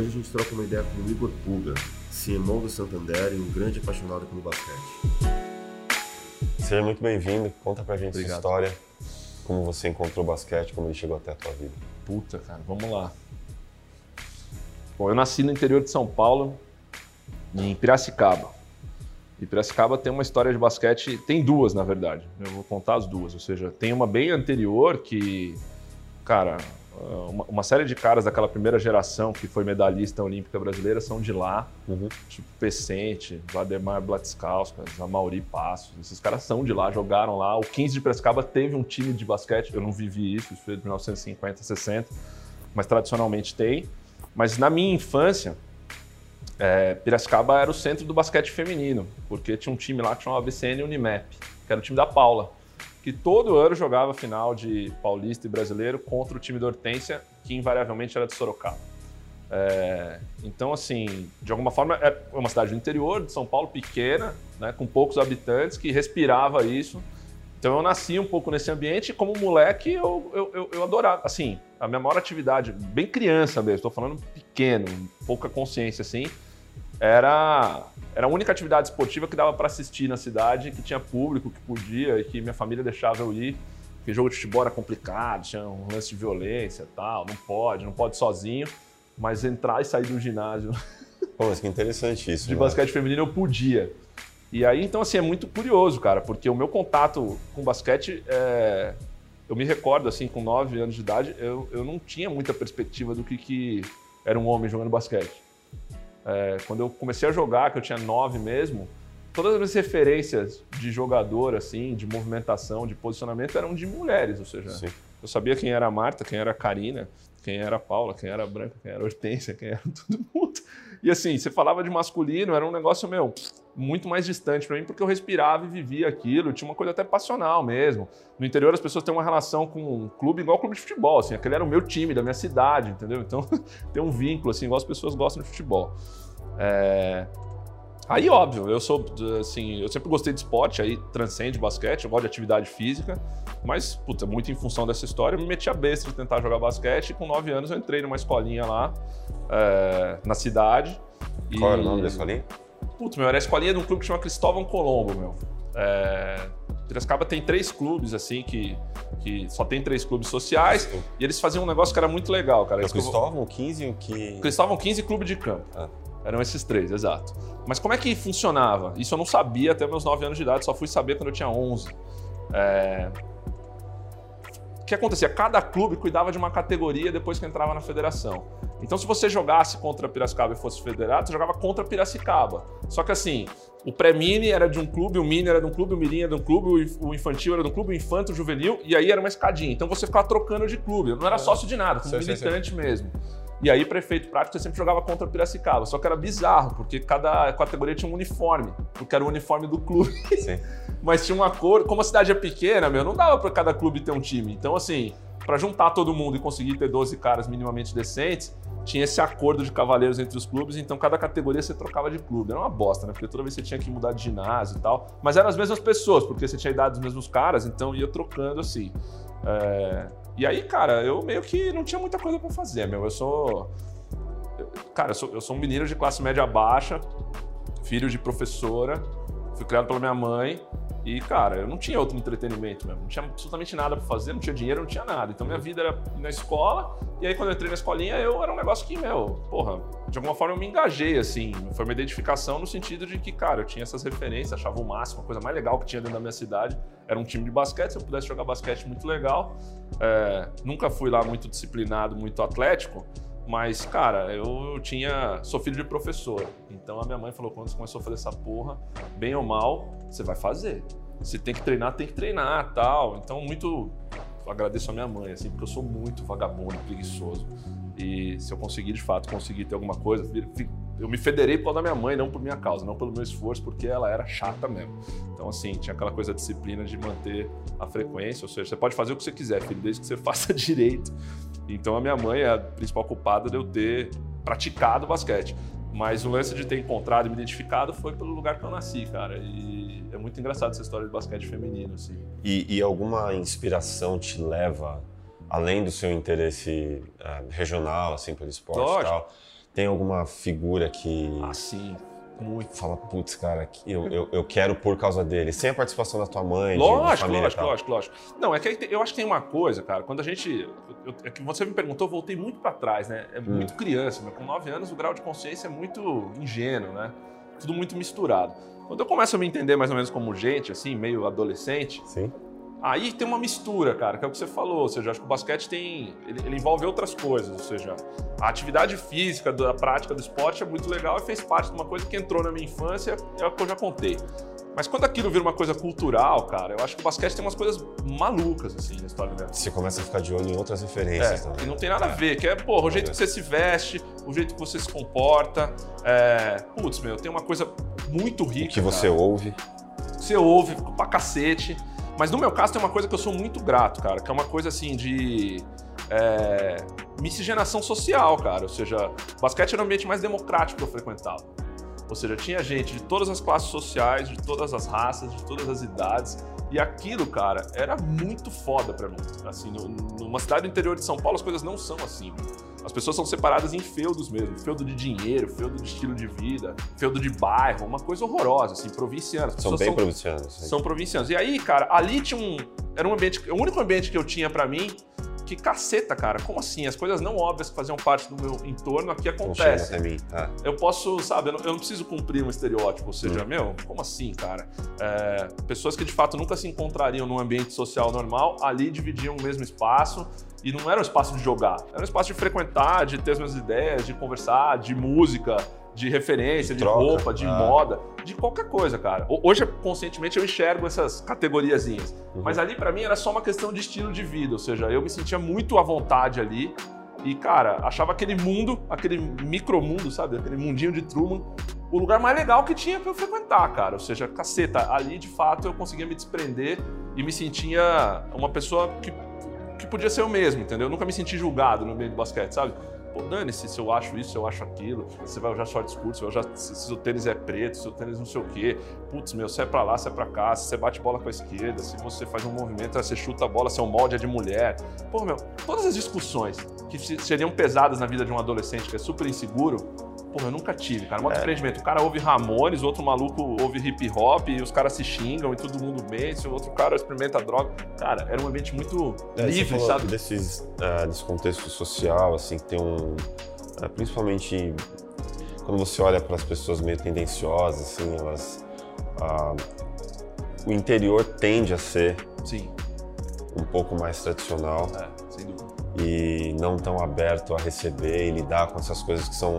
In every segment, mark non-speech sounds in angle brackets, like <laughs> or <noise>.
Hoje a gente troca uma ideia com o Igor Puga, CMO do Santander e um grande apaixonado pelo basquete. Seja muito bem-vindo, conta pra gente Obrigado. sua história, como você encontrou o basquete, como ele chegou até a tua vida. Puta, cara, vamos lá. Bom, eu nasci no interior de São Paulo, em Piracicaba. E Piracicaba tem uma história de basquete, tem duas, na verdade. Eu vou contar as duas. Ou seja, tem uma bem anterior que, cara, uma, uma série de caras daquela primeira geração que foi medalhista olímpica brasileira são de lá. Uhum. Tipo Pecente, Vladimir Blatskauskas, Amauri Passos. Esses caras são de lá, jogaram lá. O 15 de Piracicaba teve um time de basquete. Eu não vivi isso, isso foi de 1950, 60. Mas tradicionalmente tem. Mas na minha infância, é, Piracicaba era o centro do basquete feminino, porque tinha um time lá que chamava BCN Unimap, que era o time da Paula, que todo ano jogava final de paulista e brasileiro contra o time da Hortência, que invariavelmente era de Sorocaba. É, então, assim, de alguma forma, é uma cidade do interior de São Paulo, pequena, né, com poucos habitantes, que respirava isso. Então, eu nasci um pouco nesse ambiente e, como moleque, eu, eu, eu, eu adorava. Assim, a minha maior atividade, bem criança mesmo, estou falando pequeno, pouca consciência, assim, era, era a única atividade esportiva que dava para assistir na cidade, que tinha público, que podia e que minha família deixava eu ir. Porque jogo de futebol era complicado, tinha um lance de violência e tal, não pode, não pode sozinho. Mas entrar e sair do ginásio <laughs> Pô, mas que interessante isso. de né? basquete feminino eu podia. E aí, então, assim, é muito curioso, cara, porque o meu contato com basquete, é... eu me recordo, assim, com 9 anos de idade, eu, eu não tinha muita perspectiva do que, que era um homem jogando basquete. É, quando eu comecei a jogar, que eu tinha 9 mesmo, todas as minhas referências de jogador, assim, de movimentação, de posicionamento, eram de mulheres, ou seja, Sim. eu sabia quem era a Marta, quem era a Karina, quem era a Paula, quem era a Branca, quem era a Hortência, quem era <laughs> todo mundo. E assim, você falava de masculino, era um negócio, meu, muito mais distante para mim, porque eu respirava e vivia aquilo, tinha uma coisa até passional mesmo. No interior as pessoas têm uma relação com um clube igual clube de futebol, assim, aquele era o meu time, da minha cidade, entendeu? Então <laughs> tem um vínculo, assim, igual as pessoas gostam de futebol. É... Aí, óbvio, eu sou, assim, eu sempre gostei de esporte, aí transcende basquete, eu gosto de atividade física, mas, puta, muito em função dessa história, eu me meti a besta de tentar jogar basquete e com 9 anos eu entrei numa escolinha lá, é, na cidade. e- Qual era o nome da escolinha? Putz, meu, era a escolinha de um clube que chama Cristóvão Colombo, meu. É... Piracicaba tem três clubes, assim, que, que só tem três clubes sociais, e eles faziam um negócio que era muito legal, cara. É o vou- Cristóvão, o 15 o que... Cristóvão 15 Clube de Campo. Ah. Eram esses três, exato. Mas como é que funcionava? Isso eu não sabia até meus 9 anos de idade, só fui saber quando eu tinha 11. É... O que acontecia? Cada clube cuidava de uma categoria depois que entrava na federação. Então, se você jogasse contra Piracicaba e fosse federado, você jogava contra Piracicaba. Só que assim, o pré-mini era de um clube, o mini era de um clube, o mirim era de um clube, o inf- o infantil era de um clube, o infanto, o juvenil, e aí era uma escadinha. Então você ficava trocando de clube. Eu não era sócio de nada, como Sei, sei, sei. militante mesmo. E aí, prefeito prático, você sempre jogava contra Piracicaba. Só que era bizarro, porque cada categoria tinha um uniforme, porque era o uniforme do clube. Sim. <laughs> Mas tinha uma cor. Como a cidade é pequena, meu, não dava pra cada clube ter um time. Então, assim, pra juntar todo mundo e conseguir ter 12 caras minimamente decentes, tinha esse acordo de cavaleiros entre os clubes, então cada categoria você trocava de clube. Era uma bosta, né? Porque toda vez você tinha que mudar de ginásio e tal. Mas eram as mesmas pessoas, porque você tinha idade dos mesmos caras, então ia trocando assim. É, E aí, cara, eu meio que não tinha muita coisa pra fazer, meu. Eu sou. Cara, eu sou, eu sou um menino de classe média baixa, filho de professora, fui criado pela minha mãe. E, cara, eu não tinha outro entretenimento mesmo. Não tinha absolutamente nada pra fazer, não tinha dinheiro, não tinha nada. Então minha vida era na escola. E aí, quando eu entrei na escolinha, eu era um negócio que, meu, porra, de alguma forma eu me engajei, assim. Foi uma identificação no sentido de que, cara, eu tinha essas referências, achava o máximo, a coisa mais legal que tinha dentro da minha cidade. Era um time de basquete, se eu pudesse jogar basquete, muito legal. É, nunca fui lá muito disciplinado, muito atlético. Mas, cara, eu tinha. Sou filho de professor. Então a minha mãe falou: quando você começou a fazer essa porra, bem ou mal, você vai fazer. Se tem que treinar, tem que treinar tal. Então, muito. Agradeço a minha mãe, assim, porque eu sou muito vagabundo, preguiçoso. E se eu conseguir, de fato, conseguir ter alguma coisa, eu me federei por causa da minha mãe, não por minha causa, não pelo meu esforço, porque ela era chata mesmo. Então, assim, tinha aquela coisa disciplina de manter a frequência, ou seja, você pode fazer o que você quiser, filho, desde que você <laughs> faça direito. Então, a minha mãe é a principal culpada de eu ter praticado basquete. Mas o lance de ter encontrado e me identificado foi pelo lugar que eu nasci, cara. E é muito engraçado essa história de basquete feminino, assim. E, e alguma inspiração te leva, além do seu interesse eh, regional, assim, pelo esporte e Lógico. tal, Tem alguma figura que Assim, muito. fala, putz, cara, eu, eu, eu quero por causa dele, sem a participação da tua mãe, de- de, Lógico, família e lógico, lógico, lógico. Não, é que eu acho que tem uma coisa, cara, quando a gente. eu- é que você me perguntou, eu voltei muito pra trás, né? É muito criança, mas com 9 anos o grau de consciência é muito ingênuo, né? Tudo muito misturado. Quando eu começo a me entender mais ou menos como gente, assim, meio adolescente, Sim. Aí tem uma mistura, cara, que é o que você falou. Ou seja, acho que o basquete tem. Ele, ele envolve outras coisas. Ou seja, a atividade física, da prática do esporte é muito legal e fez parte de uma coisa que entrou na minha infância, é o que eu já contei. Mas quando aquilo vira uma coisa cultural, cara, eu acho que o basquete tem umas coisas malucas, assim, na história dela. Você começa a ficar de olho em outras referências É, também. que não tem nada a ver, que é, porra, o jeito que você se veste, o jeito que você se comporta. É... Putz, meu, tem uma coisa muito O rica. que você cara ouve. você ouve pra cacete. Mas no meu caso tem uma coisa que eu sou muito grato, cara, que é uma coisa assim de é, miscigenação social, cara. Ou seja, o basquete era o ambiente mais democrático que eu frequentava. Ou seja, tinha gente de todas as classes sociais, de todas as raças, de todas as idades. E aquilo, cara, era muito foda pra mim. Assim, no- numa cidade do interior de São Paulo, as coisas não são assim. As pessoas são separadas em feudos mesmo. Feudo de dinheiro, feudo de estilo de vida, feudo de bairro. Uma coisa horrorosa, assim, provinciana. As São bem provincianos. sim. são provincianos. E aí, cara, ali tinha um. Era um ambiente. O único ambiente que eu tinha pra mim. Que caceta, cara. Como assim? As coisas não óbvias que faziam parte do meu entorno aqui acontecem. mim. Ah, Eu posso, sabe, eu não, eu não preciso cumprir um estereótipo. Ou seja, Hum. meu, como assim, cara? É, pessoas que de fato nunca se encontrariam num ambiente social normal, ali dividiam o mesmo espaço. E não era um espaço de jogar, era um espaço de frequentar, de ter as mesmas ideias, de conversar, de música, de referência, de, De troca. roupa, de Ah. moda, de qualquer coisa, cara. Ho- Hoje, conscientemente, eu enxergo essas categoriazinhas. Uhum. Mas ali, pra mim, era só uma questão de estilo de vida. Ou seja, eu me sentia muito à vontade ali. E, cara, achava aquele mundo, aquele micromundo, sabe? Aquele mundinho de Truman, o lugar mais legal que tinha pra eu frequentar, cara. Ou seja, caceta, ali de fato eu conseguia me desprender e me sentia uma pessoa que, que podia ser eu mesmo, entendeu? Eu nunca me senti julgado no meio do basquete, sabe? Pô, dane-se se eu acho isso, se eu acho aquilo. Você vai usar shorts curtos, vai se, se seu tênis é preto, se seu tênis não sei o quê. Putz, meu, se é pra lá, se é pra cá, se você bate bola com a esquerda, se você faz um movimento, você chuta a bola, seu molde é de mulher. Pô, meu, todas as discussões que se- seriam pesadas na vida de um adolescente que é super inseguro, Porra, eu nunca tive, cara. Um É. desprendimento. O cara ouve Ramones, outro maluco ouve hip hop, e os caras se xingam e todo mundo se o outro cara experimenta droga. Cara, era um ambiente muito É, livre, sabe? Desses, ah, desse contexto social, assim, que tem um. ah, principalmente quando você olha para as pessoas meio tendenciosas, assim, elas. ah, o interior tende a ser Sim, um pouco mais tradicional é, sem dúvida. e não tão aberto a receber e lidar com essas coisas que são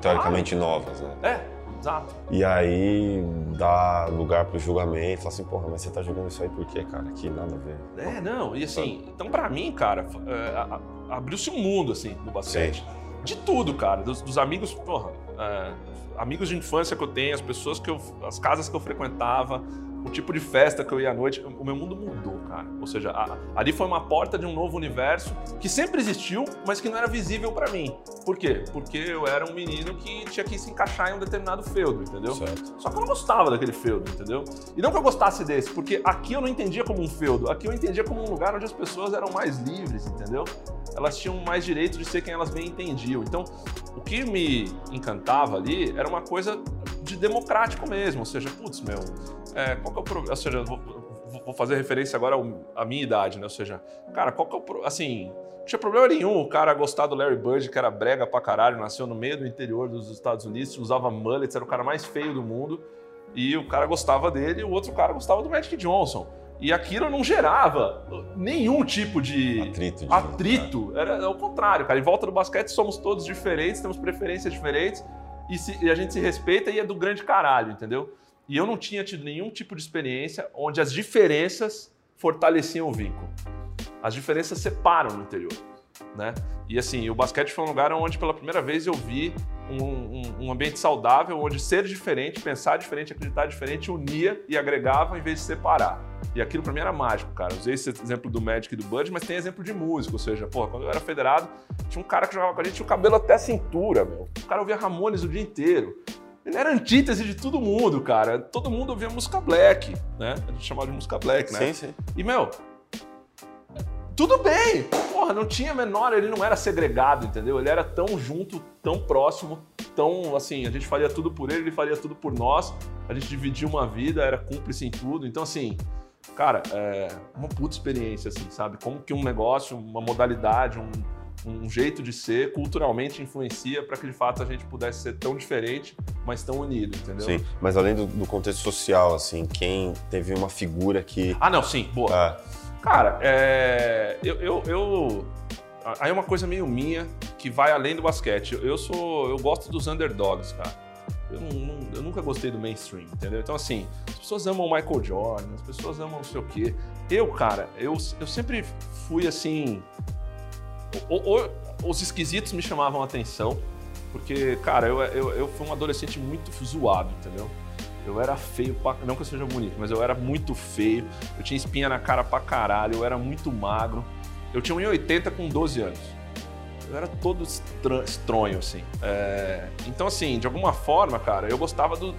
teoricamente novas, né? É, exato. E aí dá lugar pro julgamento, fala assim, porra, mas você tá jogando isso aí por quê, cara? Que nada a ver. É, não, e assim, então pra mim, cara, é, abriu-se um mundo, assim, no basquete. De tudo, cara, dos, dos amigos, porra, é, amigos de infância que eu tenho, as pessoas que eu, as casas que eu frequentava, o tipo de festa que eu ia à noite, o meu mundo mudou, cara. Ou seja, a- ali foi uma porta de um novo universo que sempre existiu, mas que não era visível pra mim. Por quê? Porque eu era um menino que tinha que se encaixar em um determinado feudo, entendeu? Certo. Só que eu não gostava daquele feudo, entendeu? E não que eu gostasse desse, porque aqui eu não entendia como um feudo, aqui eu entendia como um lugar onde as pessoas eram mais livres, entendeu? Elas tinham mais direito de ser quem elas bem entendiam. Então, o que me encantava ali era uma coisa de democrático mesmo, ou seja, putz, meu, é, qual que é o problema? Ou seja, vou, vou- fazer referência agora à minha idade, né? Ou seja, cara, qual que é o pro... assim, não tinha problema nenhum o cara gostar do Larry Bird, que era brega pra caralho, nasceu no meio do interior dos Estados Unidos, usava mullets, era o cara mais feio do mundo, e o cara gostava dele, e o outro cara gostava do Magic Johnson. E aquilo não gerava nenhum tipo de Atrito. de- atrito. Era o contrário, cara. Em volta do basquete somos todos diferentes, temos preferências diferentes e, se- e a gente se respeita e é do grande caralho, entendeu? E eu não tinha tido nenhum tipo de experiência onde as diferenças fortaleciam o vínculo. As diferenças separam no interior, né? E assim, o basquete foi um lugar onde pela primeira vez eu vi um, um- um ambiente saudável, onde ser diferente, pensar diferente, acreditar diferente unia e agregava em vez de separar. E aquilo pra mim era mágico, cara. Usei esse exemplo do Magic e do Bud, mas tem exemplo de música, ou seja, porra, quando eu era federado, tinha um cara que jogava com a gente, tinha o cabelo até a cintura, meu. O cara ouvia Ramones o dia inteiro. Ele era antítese de todo mundo, cara. Todo mundo ouvia música black, né? A gente chamava de música black, né? Sim, sim. E, meu, tudo bem. Porra, não tinha menor, ele não era segregado, entendeu? Ele era tão junto, tão próximo, tão assim, a gente faria tudo por ele, ele faria tudo por nós. A gente dividia uma vida, era cúmplice em tudo. Então, assim, cara, é uma puta experiência, assim, sabe? Como que um negócio, uma modalidade, um, um jeito de ser culturalmente influencia para que de fato a gente pudesse ser tão diferente, mas tão unido, entendeu? Sim, mas além do, do contexto social, assim, quem teve uma figura que. Ah, não, sim, boa. Ah, Cara, é, eu, eu, eu- Aí é uma coisa meio minha que vai além do basquete. Eu sou. Eu gosto dos underdogs, cara. Eu, não- eu nunca gostei do mainstream, entendeu? Então, assim, as pessoas amam Michael Jordan, as pessoas amam não sei o quê. Eu, cara, eu, eu sempre fui assim. os esquisitos me chamavam a atenção, porque, cara, eu, eu, eu fui um adolescente muito zoado, entendeu? Eu era feio, pra... não que eu seja bonito, mas eu era muito feio. Eu tinha espinha na cara pra caralho, eu era muito magro. Eu tinha 1,80 com 12 anos. Eu era todo estra- estranho, assim. É, Então, assim, de alguma forma, cara, eu gostava do-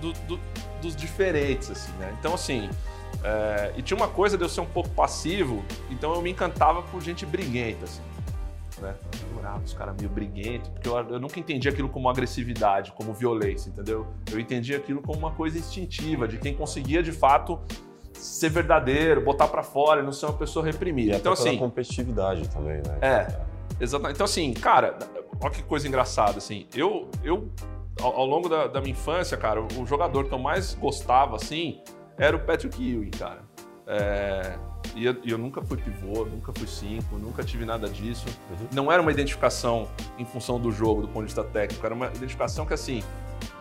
do- do- dos diferentes, assim, né? Então, assim, é, e tinha uma coisa de eu ser um pouco passivo, então eu me encantava por gente briguenta, assim. Né? Eu adorava os caras meio briguentos, porque eu, eu nunca entendi aquilo como agressividade, como violência, entendeu? Eu entendia aquilo como uma coisa instintiva, de quem conseguia de fato ser verdadeiro, botar pra fora e não ser uma pessoa e reprimida. até Então, assim, competitividade também, né? é, exatamente. Então, assim, cara, olha que coisa engraçada, assim. Eu, eu ao, ao longo da, da minha infância, cara, o jogador que eu mais gostava, assim, era o Patrick Ewing, cara. É, e eu, eu nunca fui pivô, nunca fui cinco, nunca tive nada disso. Uhum. Não era uma identificação em função do jogo, do ponto de vista técnico, era uma identificação que, assim,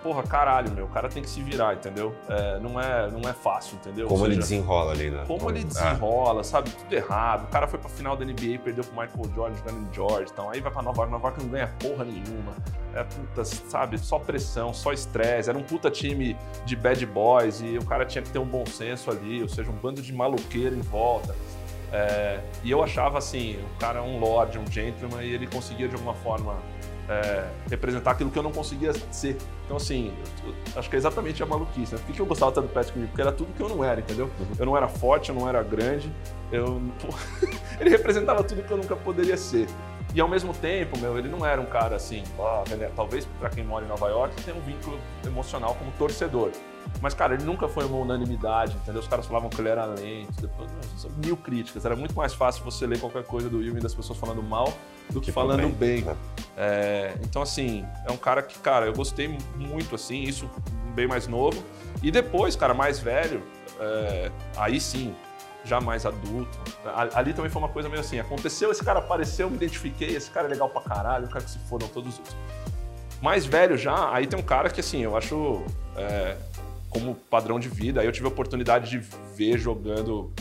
porra, caralho, meu, o cara tem que se virar, entendeu? É, não, é, não é fácil, entendeu? Como Ou ele seja, desenrola ali, né? como ele Ah, desenrola, sabe? Tudo errado. O cara foi pra final da NBA perdeu pro Michael Jordan jogando em Georgetown. Aí vai pra Nova York, Nova York não ganha porra nenhuma. É puta, sabe? Só pressão, só estresse. Era um puta time de bad boys e o cara tinha que ter um bom senso ali, ou seja, um bando de maluqueiro em volta. É, e eu achava assim, o cara um lord, um gentleman, e ele conseguia de alguma forma é, representar aquilo que eu não conseguia ser. Então, assim, eu- eu acho que é exatamente a maluquice. Né? Por que, que eu gostava tanto do Patrick Ewing? Porque era tudo que eu não era, entendeu? Eu não era forte, eu não era grande, eu... <laughs> ele representava tudo que eu nunca poderia ser. E ao mesmo tempo, meu, ele não era um cara assim, ah, talvez para quem mora em Nova York tenha um vínculo emocional como torcedor. Mas, cara, ele nunca foi uma unanimidade, entendeu? Os caras falavam que ele era lento, depois, mil críticas. Era muito mais fácil você ler qualquer coisa do Ewing das pessoas falando mal do que falando bem, bem. né? É, então, assim, é um cara que, cara, eu gostei muito, assim, isso bem mais novo. E depois, cara, mais velho, é, aí sim, já mais adulto. Ali também foi uma coisa meio assim, aconteceu, esse cara apareceu, eu me identifiquei, esse cara é legal pra caralho, eu quero que se fodam todos os outros. Mais velho já, aí tem um cara que, assim, eu acho é, como padrão de vida, aí eu tive a oportunidade de ver jogando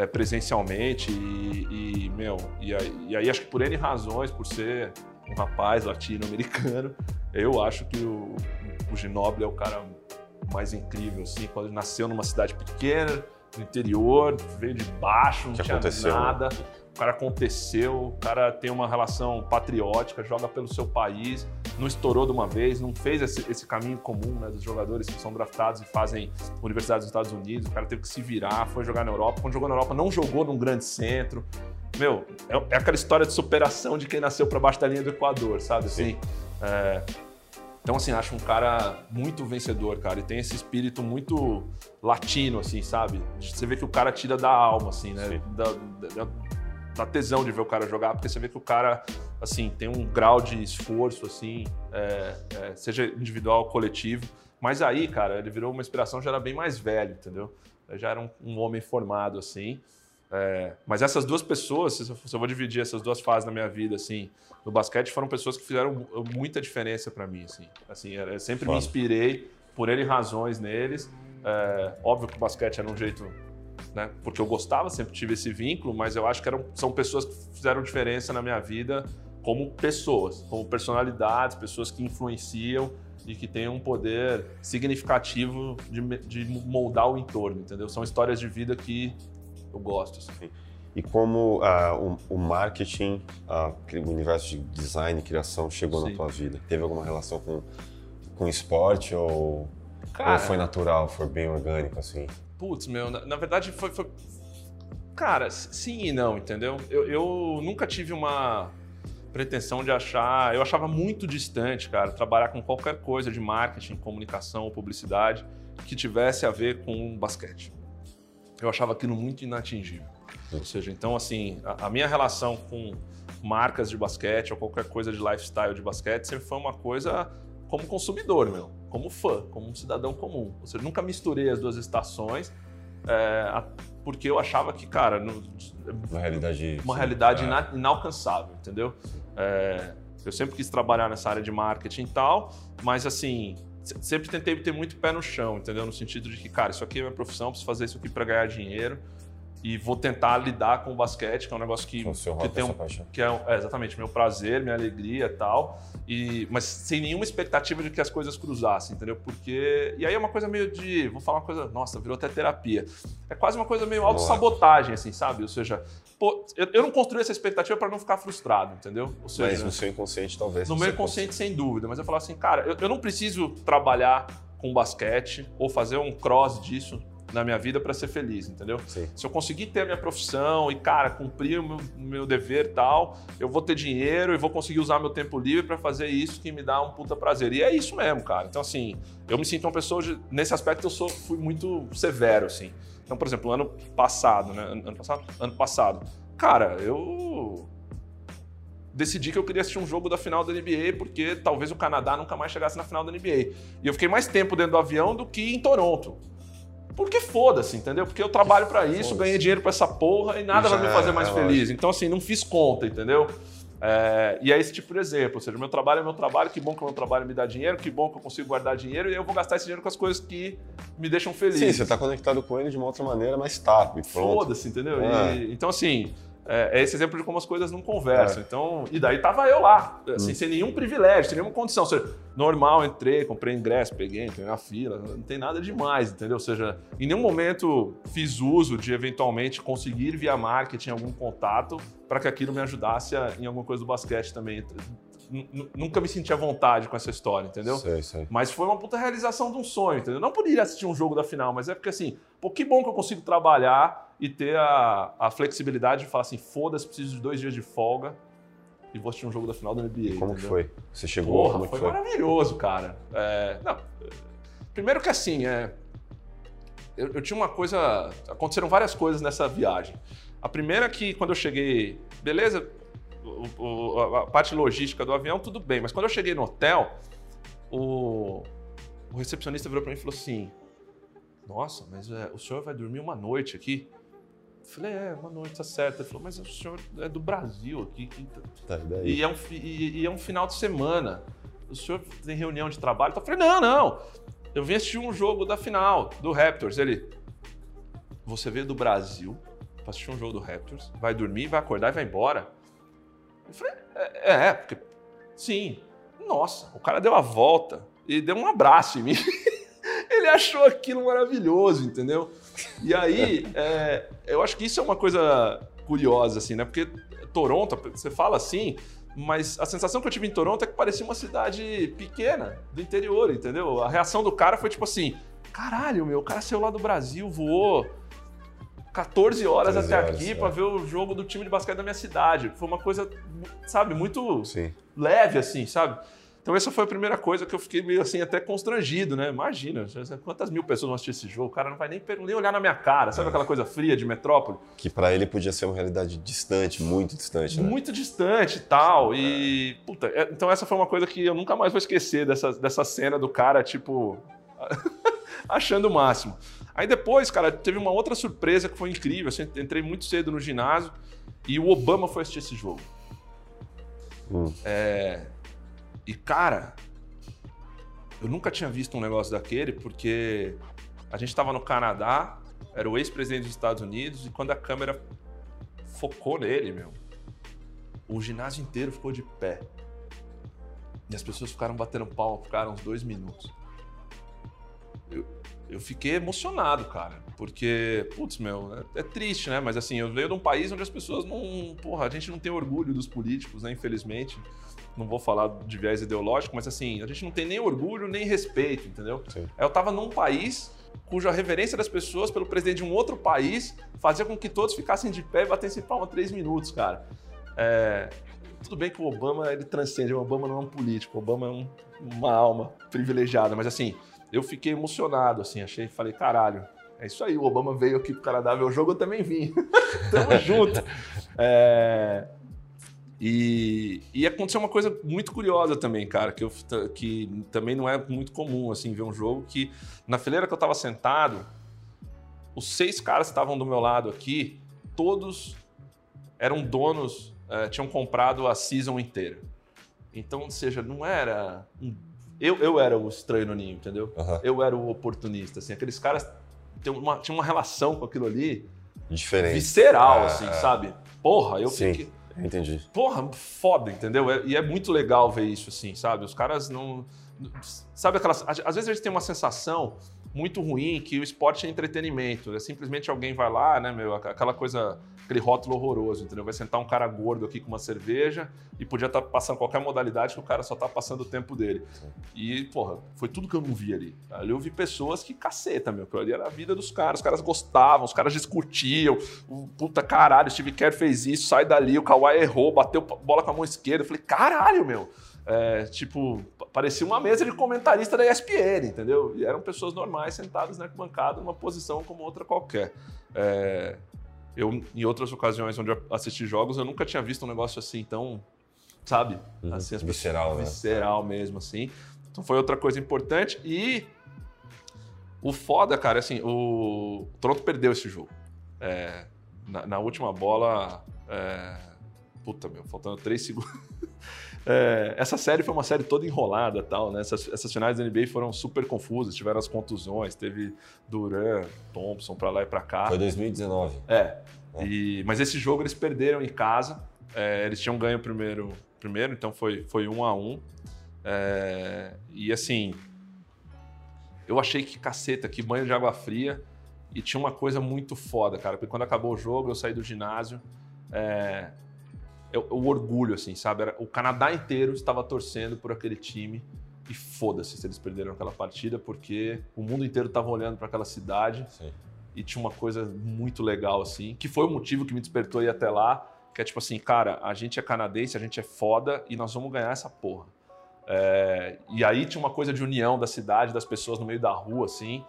é, presencialmente e, e, meu, e aí, e aí acho que por N razões, por ser um rapaz latino-americano, <laughs> eu acho que o, o Ginóbili é o cara mais incrível, assim, quando ele nasceu numa cidade pequena, no interior, veio de baixo, não Que tinha aconteceu, né? O cara aconteceu, o cara tem uma relação patriótica, joga pelo seu país, não estourou de uma vez, não fez esse, esse caminho comum né, dos jogadores que são draftados e fazem universidade dos Estados Unidos. O cara teve que se virar, foi jogar na Europa. Quando jogou na Europa, não jogou num grande centro. Meu, é, é aquela história de superação de quem nasceu para baixo da linha do Equador, sabe? Assim, é, então, assim, acho um cara muito vencedor, cara. E tem esse espírito muito latino, assim, sabe? Você vê que o cara tira da alma, assim, né? Da, da, da tesão de ver o cara jogar, porque você vê que o cara, assim, tem um grau de esforço, assim, é, é, seja individual ou coletivo. Mas aí, cara, ele virou uma inspiração, já era bem mais velho, entendeu? Já era um, um homem formado, assim. É, mas essas duas pessoas, se eu, se eu vou dividir essas duas fases da minha vida, assim, no basquete, foram pessoas que fizeram mu- muita diferença para mim, assim. Assim, eu sempre me inspirei por ele razões neles. É, óbvio que o basquete era um jeito, né? Porque eu gostava, sempre tive esse vínculo, mas eu acho que eram, são pessoas que fizeram diferença na minha vida como pessoas, como personalidades, pessoas que influenciam e que têm um poder significativo de, de moldar o entorno, entendeu? São histórias de vida que eu gosto. Assim. E como ah, o, o marketing, ah, o universo de design e criação chegou Sim. na tua vida? Teve alguma relação com, com esporte ou, Cara, ou foi natural, foi bem orgânico, assim? Putz, meu, na, na verdade foi, foi- Cara, sim e não, entendeu? Eu, eu nunca tive uma pretensão de achar. Eu achava muito distante, cara, trabalhar com qualquer coisa de marketing, comunicação ou publicidade que tivesse a ver com basquete. Eu achava aquilo muito inatingível. Ou seja, então, assim, a, a minha relação com marcas de basquete ou qualquer coisa de lifestyle de basquete sempre foi uma coisa como consumidor, meu, como fã, como um cidadão comum. Ou seja, nunca misturei as duas estações, é, porque eu achava que, cara, no, uma realidade, uma realidade é. inalcançável, entendeu? É, eu sempre quis trabalhar nessa área de marketing e tal, mas assim, sempre tentei ter muito pé no chão, entendeu? No sentido de que, cara, isso aqui é minha profissão, preciso fazer isso aqui para ganhar dinheiro e vou tentar lidar com o basquete, que é um negócio que, que tem um, que é, é, exatamente meu prazer, minha alegria e tal, e mas sem nenhuma expectativa de que as coisas cruzassem, entendeu? Porque e aí é uma coisa meio de, vou falar uma coisa, nossa, virou até terapia. É quase uma coisa meio autossabotagem assim, sabe? Ou seja, pô, eu, eu não construí essa expectativa para não ficar frustrado, entendeu? Ou seja, mas no seu inconsciente talvez. No meu inconsciente sem dúvida, mas eu falar assim, cara, eu, eu não preciso trabalhar com basquete ou fazer um cross disso na minha vida para ser feliz, entendeu? Sim. Se eu conseguir ter a minha profissão e, cara, cumprir o meu, meu dever e tal, eu vou ter dinheiro e vou conseguir usar meu tempo livre para fazer isso que me dá um puta prazer. E é isso mesmo, cara. Então, assim, eu me sinto uma pessoa, de, nesse aspecto eu sou, fui muito severo, assim. Então, por exemplo, ano passado, né? Ano passado? Ano passado. Cara, eu decidi que eu queria assistir um jogo da final da NBA, porque talvez o Canadá nunca mais chegasse na final da NBA. E eu fiquei mais tempo dentro do avião do que em Toronto. Porque foda-se, entendeu? Porque eu trabalho para isso, ganhei dinheiro para essa porra e nada vai me fazer mais é, feliz. Então, assim, não fiz conta, entendeu? É, e é esse tipo de exemplo. Ou seja, meu trabalho é meu trabalho, que bom que o meu trabalho me dá dinheiro, que bom que eu consigo guardar dinheiro e eu vou gastar esse dinheiro com as coisas que me deixam feliz. Sim, você está conectado com ele de uma outra maneira, mas tá, Foda-se, entendeu? É. E, então, assim, é, é, esse exemplo de como as coisas não conversam. É. Então, e daí tava eu lá, assim, hum. sem nenhum privilégio, sem nenhuma condição. Ou seja, normal, entrei, comprei ingresso, peguei, entrei na fila, não tem nada demais, entendeu? Ou seja, em nenhum momento fiz uso de eventualmente conseguir via marketing algum contato para que aquilo me ajudasse a, em alguma coisa do basquete também nunca me senti à vontade com essa história, entendeu? Sei, sei. Mas foi uma puta realização de um sonho, entendeu? Não poderia assistir um jogo da final, mas é porque assim, pô, que bom que eu consigo trabalhar e ter a, a flexibilidade de falar assim, foda-se, preciso de dois dias de folga e vou assistir um jogo da final da NBA. Como que foi? Você chegou? Porra, como foi, foi maravilhoso, cara. É, não, primeiro que assim, é, eu, eu tinha uma coisa. Aconteceram várias coisas nessa viagem. A primeira é que quando eu cheguei, beleza, a parte logística do avião, tudo bem. Mas quando eu cheguei no hotel, o, o recepcionista virou para mim e falou assim: Nossa, mas é, o senhor vai dormir uma noite aqui? Falei, é, uma noite, tá certo. Ele falou, mas o senhor é do Brasil aqui. Que... Tá, e, é um, e, e, é um final de semana. O senhor tem reunião de trabalho? Eu falei, não, não. Eu vim assistir um jogo da final do Raptors. Ele, você veio do Brasil para assistir um jogo do Raptors, vai dormir, vai acordar e vai embora. Eu falei, é, é, porque. Sim. Nossa, o cara deu a volta e deu um abraço em mim. <laughs> Ele achou aquilo maravilhoso, entendeu? <laughs> E aí, é, eu acho que isso é uma coisa curiosa, assim, né? Porque Toronto, você fala assim, mas a sensação que eu tive em Toronto é que parecia uma cidade pequena, do interior, entendeu? A reação do cara foi tipo assim: caralho, meu, o cara saiu lá do Brasil, voou 14 horas 13 até horas, aqui é. para ver o jogo do time de basquete da minha cidade. Foi uma coisa, sabe, muito Sim. leve, assim, sabe? Então essa foi a primeira coisa que eu fiquei meio assim, até constrangido, né? Imagina, quantas mil pessoas vão assistir esse jogo, o cara não vai nem, nem olhar na minha cara, sabe é. aquela coisa fria de metrópole? Que para ele podia ser uma realidade distante, muito distante, né? Muito distante e tal, e... Puta, é, então essa foi uma coisa que eu nunca mais vou esquecer, dessa, dessa cena do cara, tipo... <laughs> achando o máximo. Aí depois, cara, teve uma outra surpresa que foi incrível. Assim, entrei muito cedo no ginásio e o Obama foi assistir esse jogo. Hum. É... E, cara, eu nunca tinha visto um negócio daquele, porque a gente estava no Canadá, era o ex-presidente dos Estados Unidos, e quando a câmera focou nele, meu, o ginásio inteiro ficou de pé. E as pessoas ficaram batendo pau, ficaram uns dois minutos. Eu, eu fiquei emocionado, cara. Porque, putz, meu, é, é, triste, né? Mas assim, eu venho de um país onde as pessoas não. Porra, a gente não tem orgulho dos políticos, né? Infelizmente. Não vou falar de viés ideológico, mas assim, a gente não tem nem orgulho nem respeito, entendeu? Sim. Eu tava num país cuja reverência das pessoas pelo presidente de um outro país fazia com que todos ficassem de pé e batessem palma três minutos, cara. É, tudo bem que o Obama ele transcende, o Obama não é um político, o Obama é um, uma alma privilegiada, mas assim, eu fiquei emocionado, assim, achei, falei, caralho, é isso aí, o Obama veio aqui pro Canadá ver o jogo, eu também vim. <laughs> Tamo junto. É, e, e, aconteceu uma coisa muito curiosa também, cara, que, eu, que também não é muito comum, assim, ver um jogo que na fileira que eu tava sentado, os seis caras que estavam do meu lado aqui, todos eram donos, é, tinham comprado a season inteira. Então, ou seja, não era um eu, eu era o estranho no ninho, entendeu? Aham. Eu era o oportunista, assim. Aqueles caras tinham uma, tinham uma relação com aquilo ali Diferente. visceral, Ah, assim, ah. sabe? Porra, eu Sim. fiquei... Entendi. Porra, foda, entendeu? É- e é muito legal ver isso, assim, sabe? Os caras não... Sabe aquelas... Às vezes a gente tem uma sensação muito ruim que o esporte é entretenimento. É simplesmente alguém vai lá, né, meu? Aquela coisa... Aquele rótulo horroroso, entendeu? Vai sentar um cara gordo aqui com uma cerveja e podia estar passando qualquer modalidade que o cara só tá passando o tempo dele. E, porra, foi tudo que eu não vi ali. Ali eu vi pessoas que caceta, meu. Aquilo ali era a vida dos caras. Os caras gostavam, os caras discutiam. Puta caralho, Steve Kerr fez isso, sai dali, o Kawhi errou, bateu bola com a mão esquerda. Eu falei, caralho, meu. É, tipo, pa- parecia uma mesa de comentarista da ESPN, entendeu? E eram pessoas normais sentadas na arquibancada, numa posição como outra qualquer. É, eu, em outras ocasiões onde eu assisti jogos, eu nunca tinha visto um negócio assim tão, sabe? Uhum. Assim, as Visceral, né? visceral mesmo, assim. Então foi outra coisa importante. E o foda, cara, assim, o Toronto perdeu esse jogo. É, na, na última bola. é, puta, meu, faltando três segundos. <laughs> É, essa série foi uma série toda enrolada tal, né? Essas, essas finais da NBA foram super confusas, tiveram as contusões, teve Duran, Thompson pra lá e pra cá. Foi 2019. É. É. E, mas esse jogo eles perderam em casa. É, eles tinham ganho primeiro, primeiro então foi, foi um a um. É, e assim, eu achei que caceta, que banho de água fria. E tinha uma coisa muito foda, cara. Porque quando acabou o jogo, eu saí do ginásio. É, eu- o orgulho, assim, sabe? Era- o Canadá inteiro estava torcendo por aquele time. E foda-se se eles perderam aquela partida, porque o mundo inteiro estava olhando para aquela cidade Sim. e tinha uma coisa muito legal, assim, que foi o motivo que me despertou ir até lá, que é tipo assim, cara, a gente é canadense, a gente é foda e nós vamos ganhar essa porra. É, e aí tinha uma coisa de união da cidade, das pessoas no meio da rua, assim,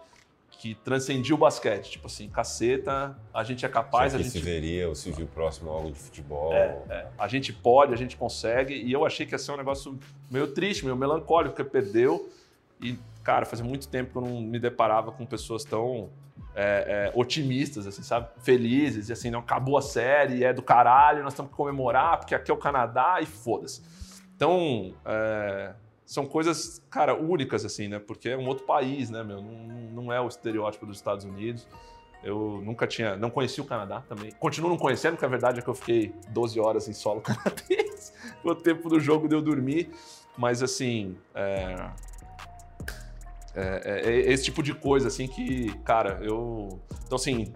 que transcendia o basquete. Tipo assim, caceta, a gente é capaz, Só a que gente se veria ou se viu próximo a algo de futebol. é, a gente pode, a gente consegue. E eu achei que ia ser um negócio meio triste, meio melancólico, porque perdeu. E, cara, fazia muito tempo que eu não me deparava com pessoas tão é, é, otimistas, assim, sabe? Felizes, e assim, não acabou a série, é do caralho, nós temos que comemorar, porque aqui é o Canadá e foda-se. Então, é, são coisas, cara, únicas, assim, né? Porque é um outro país, né, meu? Não, não é o estereótipo dos Estados Unidos. Eu nunca tinha, não conheci o Canadá também. Continuo não conhecendo, porque a verdade é que eu fiquei 12 horas em solo <laughs> canadense. O tempo do jogo deu dormir. Mas assim, é, é- é- é esse tipo de coisa assim que, cara, eu. Então assim,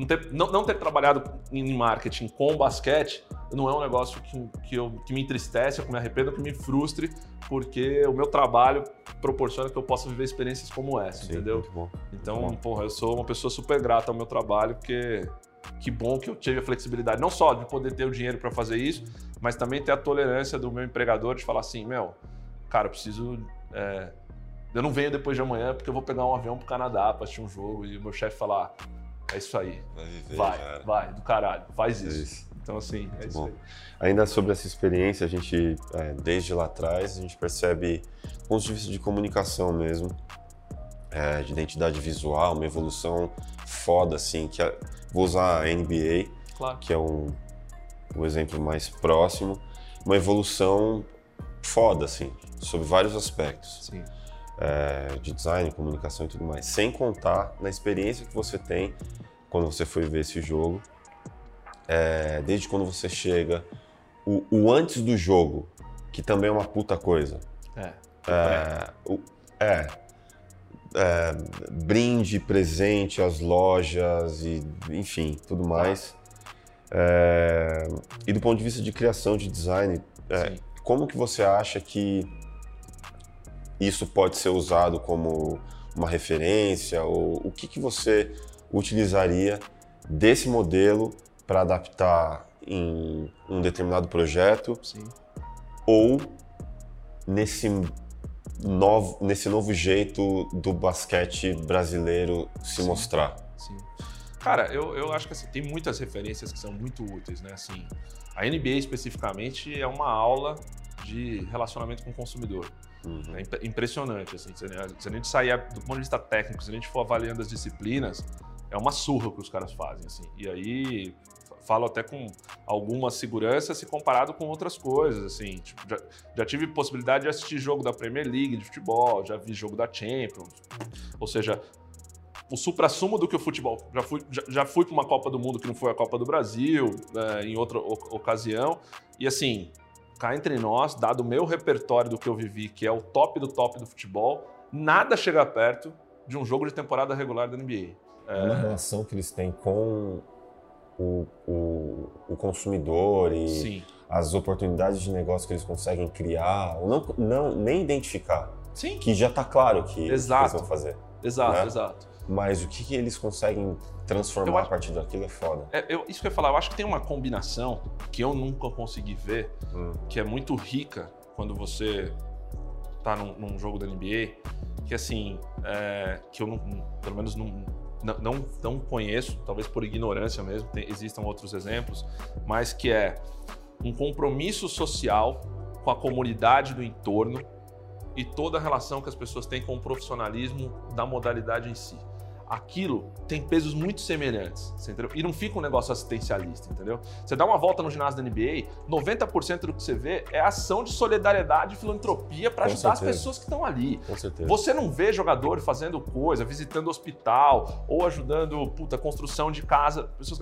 não ter, não, não ter trabalhado em marketing com basquete não é um negócio que, que, eu, que me entristece, que me arrependa, que me frustre, porque o meu trabalho proporciona que eu possa viver experiências como essa, Sim, entendeu? Então, Bom. porra, eu sou uma pessoa super grata ao meu trabalho, porque que bom que eu tive a flexibilidade, não só de poder ter o dinheiro para fazer isso, mas também ter a tolerância do meu empregador de falar assim, meu, cara, eu preciso. é, eu não venho depois de amanhã porque eu vou pegar um avião pro Canadá para assistir um jogo e o meu chefe falar, é isso aí, Vai viver, vai, cara. vai, do caralho, faz É isso. isso. Então, assim, é isso bom. aí. Ainda sobre essa experiência, a gente, é, desde lá atrás, a gente percebe pontos de vista de comunicação mesmo, é, de identidade visual, uma evolução foda, assim, que é- vou usar a NBA, Claro. que é um, o exemplo mais próximo, uma evolução foda, assim, sobre vários aspectos, Sim. É, de design, comunicação e tudo mais, sem contar na experiência que você tem quando você foi ver esse jogo, é, desde quando você chega, o, o antes do jogo, que também é uma puta coisa. É. É, o- é, é, brinde, presente, as lojas e enfim, tudo mais. E do ponto de vista de criação de design, como que você acha que isso pode ser usado como uma referência? Ou o que, que você utilizaria desse modelo para adaptar em um determinado projeto? Sim. Ou nesse novo, nesse novo jeito do basquete brasileiro se Sim. mostrar? Sim. Cara, eu, eu acho que assim, tem muitas referências que são muito úteis, né? Assim, a NBA especificamente é uma aula de relacionamento com o consumidor. Uhum. É imp- impressionante, assim. Se a, se a gente sair do ponto de vista técnico, se a gente for avaliando as disciplinas, é uma surra que os caras fazem, assim. E aí falo até com alguma segurança se comparado com outras coisas, assim. Tipo, já, já tive possibilidade de assistir jogo da Premier League de futebol, já vi jogo da Champions. Ou seja, o supra-sumo do que o futebol. Já fui, já, já fui para uma Copa do Mundo que não foi a Copa do Brasil, né, em outra ocasião. E assim, cá entre nós, dado o meu repertório do que eu vivi, que é o top do top do futebol, nada chega perto de um jogo de temporada regular da NBA. É uma relação que eles têm com o, o, o consumidor e Sim. as oportunidades de negócio que eles conseguem criar, ou não, não nem identificar, Sim. que já está claro que, que eles vão fazer. Exato, né? exato. Mas o que, que eles conseguem transformar acho- a partir daquilo é foda. É, eu- isso que eu ia falar, eu acho que tem uma combinação que eu nunca consegui ver, Hum. que é muito rica quando você tá num, num jogo da NBA, que assim, é, que eu não, pelo menos não, não, não, não conheço, talvez por ignorância mesmo, tem- existam outros exemplos, mas que é um compromisso social com a comunidade do entorno e toda a relação que as pessoas têm com o profissionalismo da modalidade em si. Aquilo tem pesos muito semelhantes, entendeu? E não fica um negócio assistencialista, entendeu? Você dá uma volta no ginásio da NBA, 90% do que você vê é ação de solidariedade e filantropia para ajudar as certeza. pessoas que estão ali. Com certeza. Você não vê jogador fazendo coisa, visitando hospital ou ajudando, puta, construção de casa, pessoas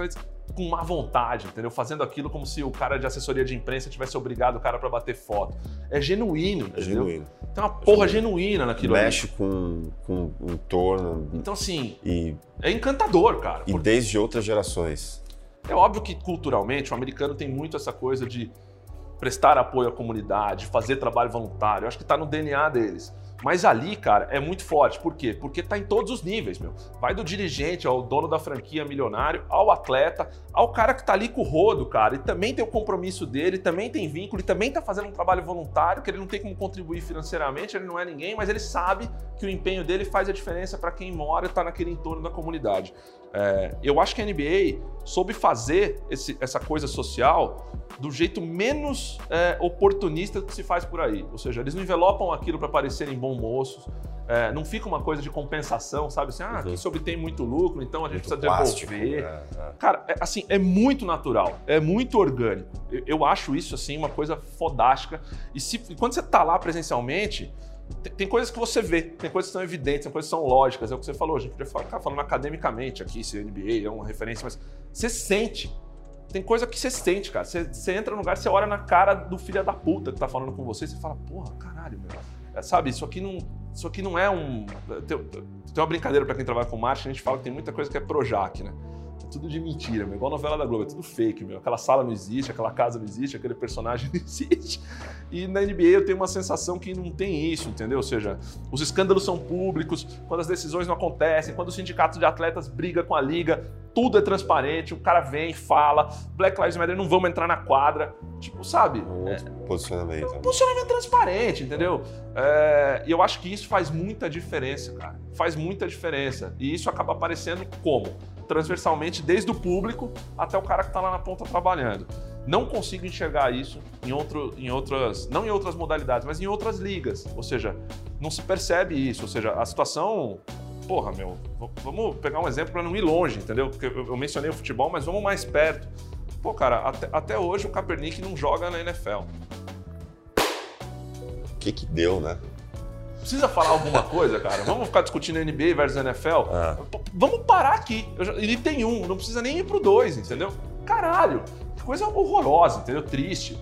com má vontade, entendeu? Fazendo aquilo como se o cara de assessoria de imprensa tivesse obrigado o cara para bater foto. É genuíno, É entendeu? genuíno. Tem uma porra genuína naquilo ali. Mexe com, com o entorno Então, assim, e, é encantador, cara. e porque desde outras gerações. É óbvio que culturalmente o americano tem muito essa coisa de prestar apoio à comunidade, fazer trabalho voluntário. Eu acho que tá no DNA deles. Mas ali, cara, é muito forte. Por quê? Porque tá em todos os níveis, meu. Vai do dirigente ao dono da franquia milionário, ao atleta, ao cara que tá ali com o rodo, cara, e também tem o compromisso dele, também tem vínculo, e também tá fazendo um trabalho voluntário, que ele não tem como contribuir financeiramente, ele não é ninguém, mas ele sabe que o empenho dele faz a diferença para quem mora e tá naquele entorno da comunidade. É, eu acho que a NBA soube fazer esse- essa coisa social do jeito menos é, oportunista que se faz por aí. Ou seja, eles não envelopam aquilo para parecerem bons moços. é, não fica uma coisa de compensação, sabe? Assim, ah, Uhum. aqui se obtém muito lucro, então a gente Muito precisa plástico, devolver. né? É. Cara, é, assim, é muito natural, é muito orgânico. Eu, eu acho isso, assim, uma coisa fodástica. E, se, e quando você tá lá presencialmente, tem, tem coisas que você vê, tem coisas que são evidentes, tem coisas que são lógicas. É o que você falou, a gente podia ficar falando academicamente aqui, se NBA é uma referência, mas você sente. Tem coisa que você sente, cara. Você, você entra no lugar, você olha na cara do filho da puta que tá falando com você, você fala, porra, caralho, meu. É, sabe, isso aqui não. Isso aqui não é um. Tem, tem uma brincadeira pra quem trabalha com marketing, a gente fala que tem muita coisa que é Projac, né? É tudo de mentira, meu. igual novela da Globo, é tudo fake, meu. Aquela sala não existe, aquela casa não existe, aquele personagem <laughs> não existe. E na NBA eu tenho uma sensação que não tem isso, entendeu? Ou seja, os escândalos são públicos, quando as decisões não acontecem, quando o sindicato de atletas briga com a liga, tudo é transparente, o cara vem, fala, Black Lives Matter não vamos entrar na quadra. Tipo, sabe? Um outro posicionamento. né? Posicionamento transparente, entendeu? É, e eu acho que isso faz muita diferença, cara. Faz muita diferença. E isso acaba aparecendo como? Transversalmente, desde o público até o cara que está lá na ponta trabalhando. Não consigo enxergar isso em, outro, em outras, não em outras modalidades, mas em outras ligas. Ou seja, não se percebe isso. Ou seja, a situação. Porra, meu, vamos pegar um exemplo para não ir longe, entendeu? Porque eu, eu mencionei o futebol, mas vamos mais perto. Pô, cara, até, até hoje o Kaepernick não joga na NFL. O que que deu, né? Precisa falar alguma coisa, cara? Vamos ficar discutindo NBA versus NFL? Ah. Vamos parar aqui. Já- ele tem um, não precisa nem ir pro dois, entendeu? Caralho, que coisa horrorosa, entendeu? Triste.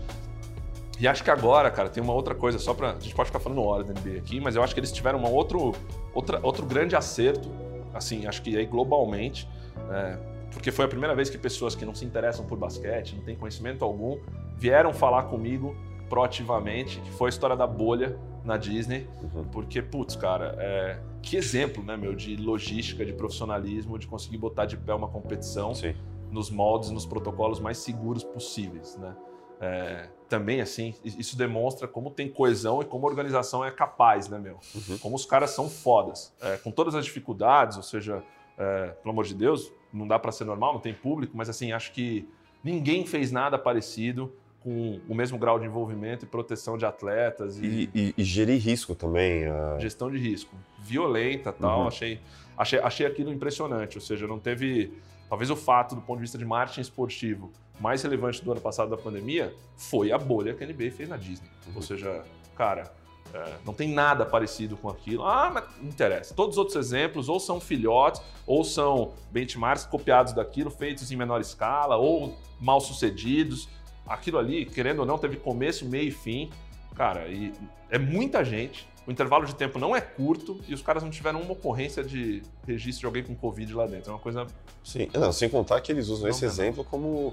E acho que agora, cara, tem uma outra coisa, só pra. A gente pode ficar falando hora da NBA aqui, mas eu acho que eles tiveram uma outro, outra, outro grande acerto, assim, acho que aí globalmente, é, porque foi a primeira vez que pessoas que não se interessam por basquete, não têm conhecimento algum, vieram falar comigo proativamente, que foi a história da bolha na Disney, Uhum. porque, putz, cara, é, que exemplo, né, meu, de logística, de profissionalismo, de conseguir botar de pé uma competição Sim. nos moldes, nos protocolos mais seguros possíveis, né? É, também, assim, isso demonstra como tem coesão e como a organização é capaz, né, meu? Uhum. Como os caras são fodas. É, com todas as dificuldades, ou seja, é, pelo amor de Deus, não dá para ser normal, não tem público, mas assim, acho que ninguém fez nada parecido com o mesmo grau de envolvimento e proteção de atletas e, E, e- e gerir risco também. ah, gestão de risco. Violenta tal, Uhum. achei, achei, achei aquilo impressionante. Ou seja, não teve. Talvez o fato, do ponto de vista de marketing esportivo, mais relevante do ano passado da pandemia foi a bolha que a NBA fez na Disney. Uhum. Ou seja, cara, é, não tem nada parecido com aquilo. Ah, mas não interessa. Todos os outros exemplos ou são filhotes, ou são benchmarks copiados daquilo, feitos em menor escala, ou mal sucedidos. Aquilo ali, querendo ou não, teve começo, meio e fim. Cara, e é muita gente. O intervalo de tempo não é curto e os caras não tiveram uma ocorrência de registro de alguém com Covid lá dentro. É uma coisa. Sim, não, sem contar que eles usam Não, esse não. exemplo como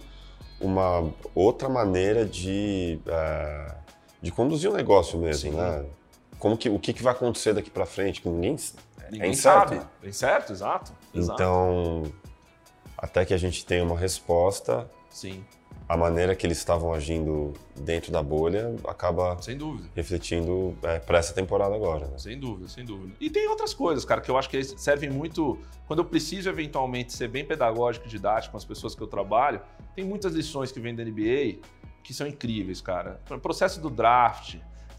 uma outra maneira de, eh, de conduzir o negócio mesmo, Sim. né? Como que, o que, que vai acontecer daqui para frente, que ninguém... Ninguém incerto. sabe. É incerto, exato. exato. Então, até que a gente tenha uma resposta, Sim, a maneira que eles estavam agindo dentro da bolha acaba sem dúvida. refletindo para essa temporada agora, né? Sem dúvida, sem dúvida. E tem outras coisas, cara, que eu acho que servem muito. Quando eu preciso eventualmente ser bem pedagógico e didático com as pessoas que eu trabalho, tem muitas lições que vêm da NBA que são incríveis, cara. O processo do draft,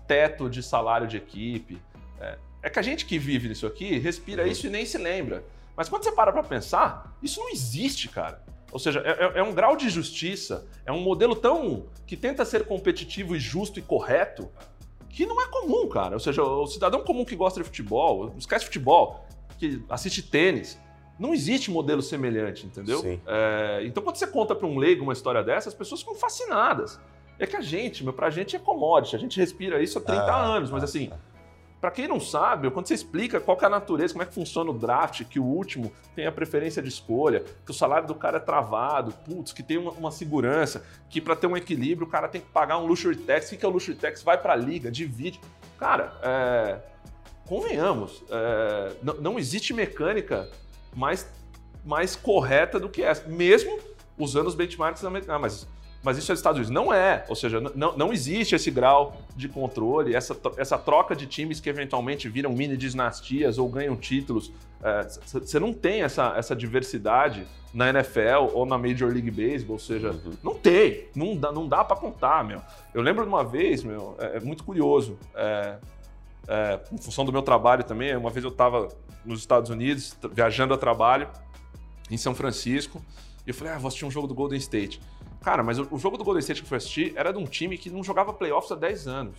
teto de salário de equipe. É, é que a gente que vive nisso aqui respira Uhum. isso e nem se lembra. Mas quando você para pra pensar, isso não existe, cara. Ou seja, é, é- é um grau de justiça, é um modelo tão. que tenta ser competitivo e justo e correto, que não é comum, cara. Ou seja, o cidadão comum que gosta de futebol, esquece futebol, que assiste tênis, não existe modelo semelhante, entendeu? Sim. É, então, quando você conta para um leigo uma história dessa, as pessoas ficam fascinadas. É que a gente, meu, pra gente é commodity, a gente respira isso há 30 Ah, anos, mas assim, ah. Pra quem não sabe, quando você explica qual é a natureza, como é que funciona o draft, que o último tem a preferência de escolha, que o salário do cara é travado, putz, que tem uma, uma segurança, que pra ter um equilíbrio o cara tem que pagar um luxury tax, o que é o luxury tax? Vai pra liga, divide. Cara, é, convenhamos, é, não, não existe mecânica mais, mais correta do que essa, mesmo usando os benchmarks. Ah, mas mas isso é Estados Unidos. Não é. Ou seja, não, não existe esse grau de controle, essa, essa troca de times que eventualmente viram mini dinastias ou ganham títulos. Você não tem essa, essa diversidade na NFL ou na Major League Baseball. Ou seja, Uhum. não tem. Não dá, não dá para contar, meu. Eu lembro de uma vez, meu, é, é muito curioso. é, é, em função do meu trabalho também, uma vez eu estava nos Estados Unidos, viajando a trabalho, em São Francisco, e eu falei, ah, vou assistir um jogo do Golden State. Cara, mas o, o jogo do Golden State que eu fui assistir era de um time que não jogava playoffs há 10 anos.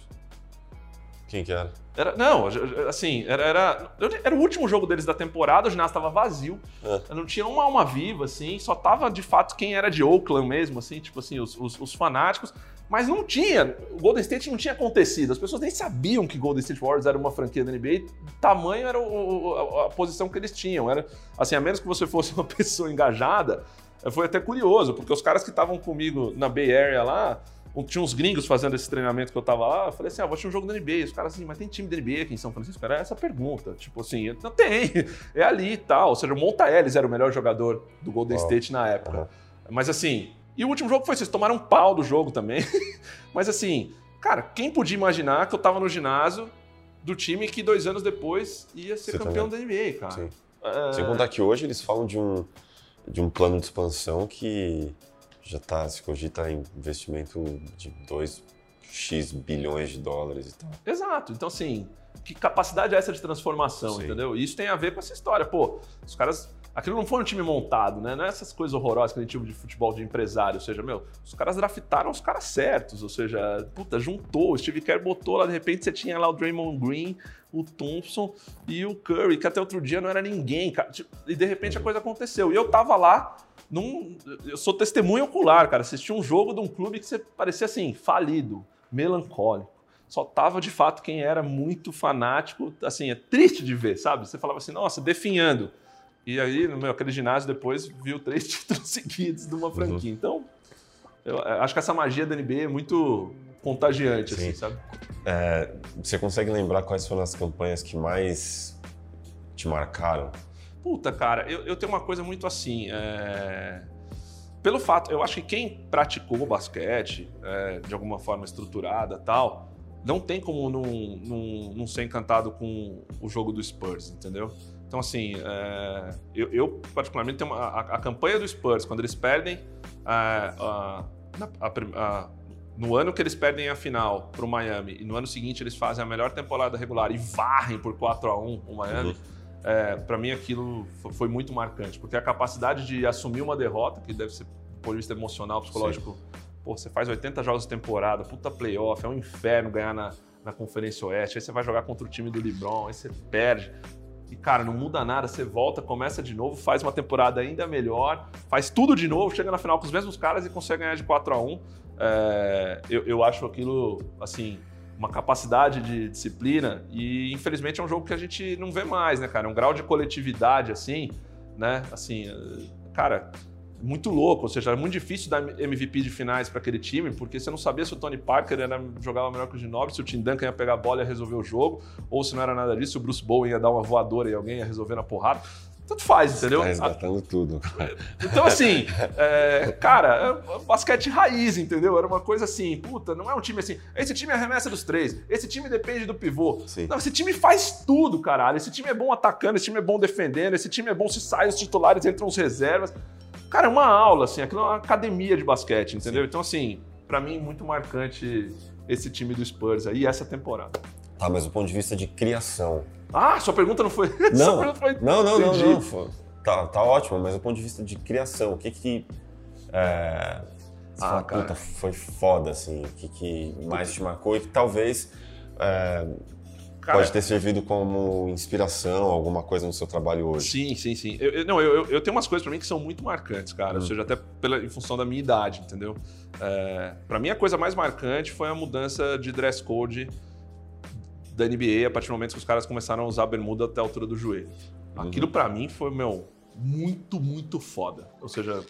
Quem que era? Era, não, assim, era, era, era o último jogo deles da temporada, o ginásio estava vazio, É. não tinha uma alma viva, assim, só tava de fato quem era de Oakland mesmo, assim, tipo assim, os, os- os fanáticos, mas não tinha, o Golden State não tinha acontecido, as pessoas nem sabiam que Golden State Warriors era uma franquia da NBA, tamanho era o- a, a posição que eles tinham, era, assim, a menos que você fosse uma <laughs> pessoa engajada, foi até curioso, porque os caras que estavam comigo na Bay Area lá, tinha uns gringos fazendo esse treinamento que eu tava lá, eu falei assim, ah, vou assistir um jogo da NBA. Os caras assim, mas tem time da NBA aqui em São Francisco? Era essa pergunta. Tipo assim, não tem, <laughs> é ali e tal. Ou seja, o Monta Ellis era o melhor jogador do Golden Uau. State na época. Aham. Mas assim, e o último jogo foi eles tomaram um pau do jogo também. <laughs> mas assim, cara, quem podia imaginar que eu tava no ginásio do time que dois anos depois ia ser Você campeão da NBA, cara. Sim. É, Sem contar que hoje eles falam de um, de um plano de expansão que já está, se cogita em investimento de 2x bilhões de dólares e tal. Exato. Então, assim, que capacidade é essa de transformação, Sim. entendeu? E isso tem a ver com essa história. Pô, os caras. Aquilo não foi um time montado, né? Não é essas coisas horrorosas que a gente tinha de futebol de empresário. Ou seja, meu, os caras draftaram os caras certos. Ou seja, puta, juntou. O Steve Kerr botou lá, de repente você tinha lá o Draymond Green, o Thompson e o Curry, que até outro dia não era ninguém, cara. Tipo, E de repente a coisa aconteceu. E eu tava lá. Num, eu sou testemunho ocular, cara. Assisti um jogo de um clube que você parecia assim, falido, melancólico só tava de fato quem era muito fanático, assim, é triste de ver, sabe? Você falava assim, nossa, definhando. E aí, no meu, aquele ginásio depois viu três <laughs> títulos seguidos de uma franquia. Então, eu eh, acho que essa magia da NBA é muito contagiante, assim, Sim. sabe? É, você consegue lembrar quais foram as campanhas que mais te marcaram? Puta, cara, eu, eu tenho uma coisa muito assim. É... Pelo fato, eu acho que quem praticou o basquete é, de alguma forma estruturada tal, não tem como não, não, não, ser encantado com o jogo do Spurs, entendeu? Então, assim, é, eu, eu, particularmente tenho uma, a, a, campanha do Spurs, quando eles perdem é, a, a, no ano que eles perdem a final para o Miami e no ano seguinte eles fazem a melhor temporada regular e varrem por 4 a 1 o Miami, uhum. é, para mim aquilo foi muito marcante, porque a capacidade de assumir uma derrota, que deve ser do ponto de vista emocional, psicológico, Sim. pô, você faz 80 jogos de temporada, puta playoff, é um inferno ganhar na, na Conferência Oeste, aí você vai jogar contra o time do LeBron, aí você perde. E, cara, não muda nada, você volta, começa de novo, faz uma temporada ainda melhor, faz tudo de novo, chega na final com os mesmos caras e consegue ganhar de 4 a 1 é, eu, eu acho aquilo, assim, uma capacidade de disciplina e infelizmente é um jogo que a gente não vê mais, né, cara? É um grau de coletividade assim, né? Assim, cara, muito louco, ou seja, é muito difícil dar MVP de finais para aquele time, porque você não sabia se o Tony Parker era, jogava melhor que o Ginobili, se o Tim Duncan ia pegar a bola e ia resolver o jogo, ou se não era nada disso, o Bruce Bowen ia dar uma voadora e alguém ia resolver na porrada. Tanto faz, entendeu? Tá resgatando tudo. Então, assim, é, cara, é basquete raiz, entendeu? Era uma coisa assim, puta, não é um time assim. Esse time arremessa dos três, esse time depende do pivô. Sim. Não, esse time faz tudo, caralho. Esse time é bom atacando, esse time é bom defendendo, esse time é bom se sai os titulares, entram os reservas. Cara, é uma aula, assim, aquilo é uma academia de basquete, entendeu? Sim. Então, assim, para mim, muito marcante esse time do Spurs aí, essa temporada. Tá, mas do ponto de vista de criação, ah, sua pergunta não foi. <laughs> Não, foi... não, não, não, não, não. Tá, tá ótimo, mas do ponto de vista de criação, o que que. É... Você ah, fala. Puta, foi foda, assim, o que, que mais te marcou e que talvez é, cara, pode ter servido como inspiração, alguma coisa no seu trabalho hoje. Sim, sim, sim. Eu, eu não, eu, eu tenho umas coisas para mim que são muito marcantes, cara, hum. ou seja, até pela, em função da minha idade, entendeu? É, para mim, a coisa mais marcante foi a mudança de dress code da NBA a partir do momento que os caras começaram a usar bermuda até a altura do joelho. Uhum. Aquilo para mim foi, meu, muito, muito foda. Ou seja,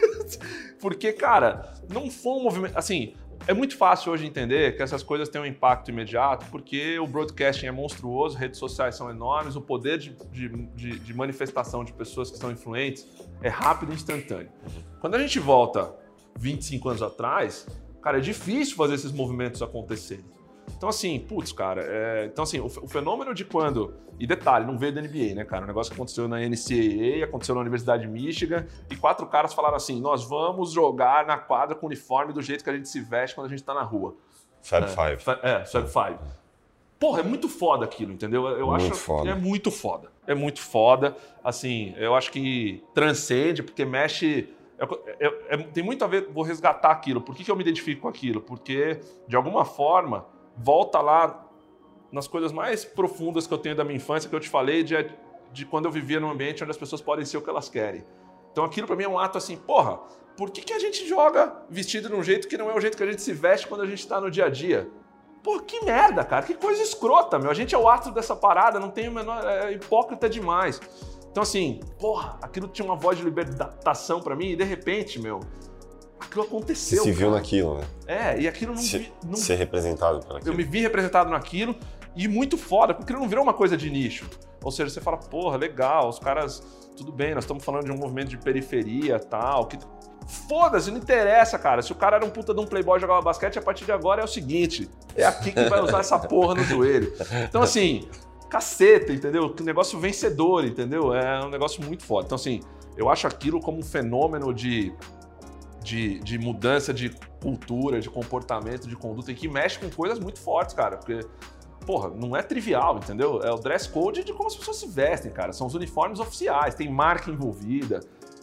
<laughs> porque, cara, não foi um movimento. Assim, é muito fácil hoje entender que essas coisas têm um impacto imediato, porque o broadcasting é monstruoso, redes sociais são enormes, o poder de, de, de, manifestação de pessoas que são influentes é rápido e instantâneo. Quando a gente volta 25 anos atrás, cara, é difícil fazer esses movimentos acontecerem. Então, assim, putz, cara, é... então, assim, o, o, fenômeno de quando. E detalhe, não veio da NBA, né, cara? O negócio que aconteceu na NCAA, aconteceu na Universidade de Michigan, e quatro caras falaram assim: nós vamos jogar na quadra com o uniforme do jeito que a gente se veste quando a gente tá na rua. Fab é, Five. É, Fab Five. Porra, é muito foda aquilo, entendeu? Eu muito acho foda. que é muito foda. É muito foda. Assim, eu acho que transcende, porque mexe. É, é, é, tem muito a ver, vou resgatar aquilo. Por que, que eu me identifico com aquilo? Porque, de alguma forma, volta lá nas coisas mais profundas que eu tenho da minha infância, que eu te falei, de, de quando eu vivia num ambiente onde as pessoas podem ser o que elas querem. Então aquilo para mim é um ato assim, porra, por que, que a gente joga vestido de um jeito que não é o jeito que a gente se veste quando a gente tá no dia a dia? Pô, que merda, cara, que coisa escrota, meu. A gente é o ato dessa parada, não tem o menor. É hipócrita demais. Então, assim, porra, aquilo tinha uma voz de libertação para mim e de repente, meu, aquilo aconteceu. Você se viu naquilo, né? É, e aquilo não, se, vi, não... Ser representado por aquilo. Eu me vi representado naquilo e muito foda, porque não virou uma coisa de nicho. Ou seja, você fala, porra, legal, os caras, tudo bem, nós estamos falando de um movimento de periferia tal, que. Foda-se, não interessa, cara. Se o cara era um puta de um playboy jogava basquete, a partir de agora é o seguinte: é aqui que vai usar essa porra no joelho. Então, assim, caceta, entendeu? Que negócio vencedor, entendeu? É um negócio muito foda. Então, assim, eu acho aquilo como um fenômeno de de, de mudança de cultura, de comportamento, de conduta, e que mexe com coisas muito fortes, cara. Porque, porra, não é trivial, entendeu? É o dress code de como as pessoas se vestem, cara. São os uniformes oficiais, tem marca envolvida.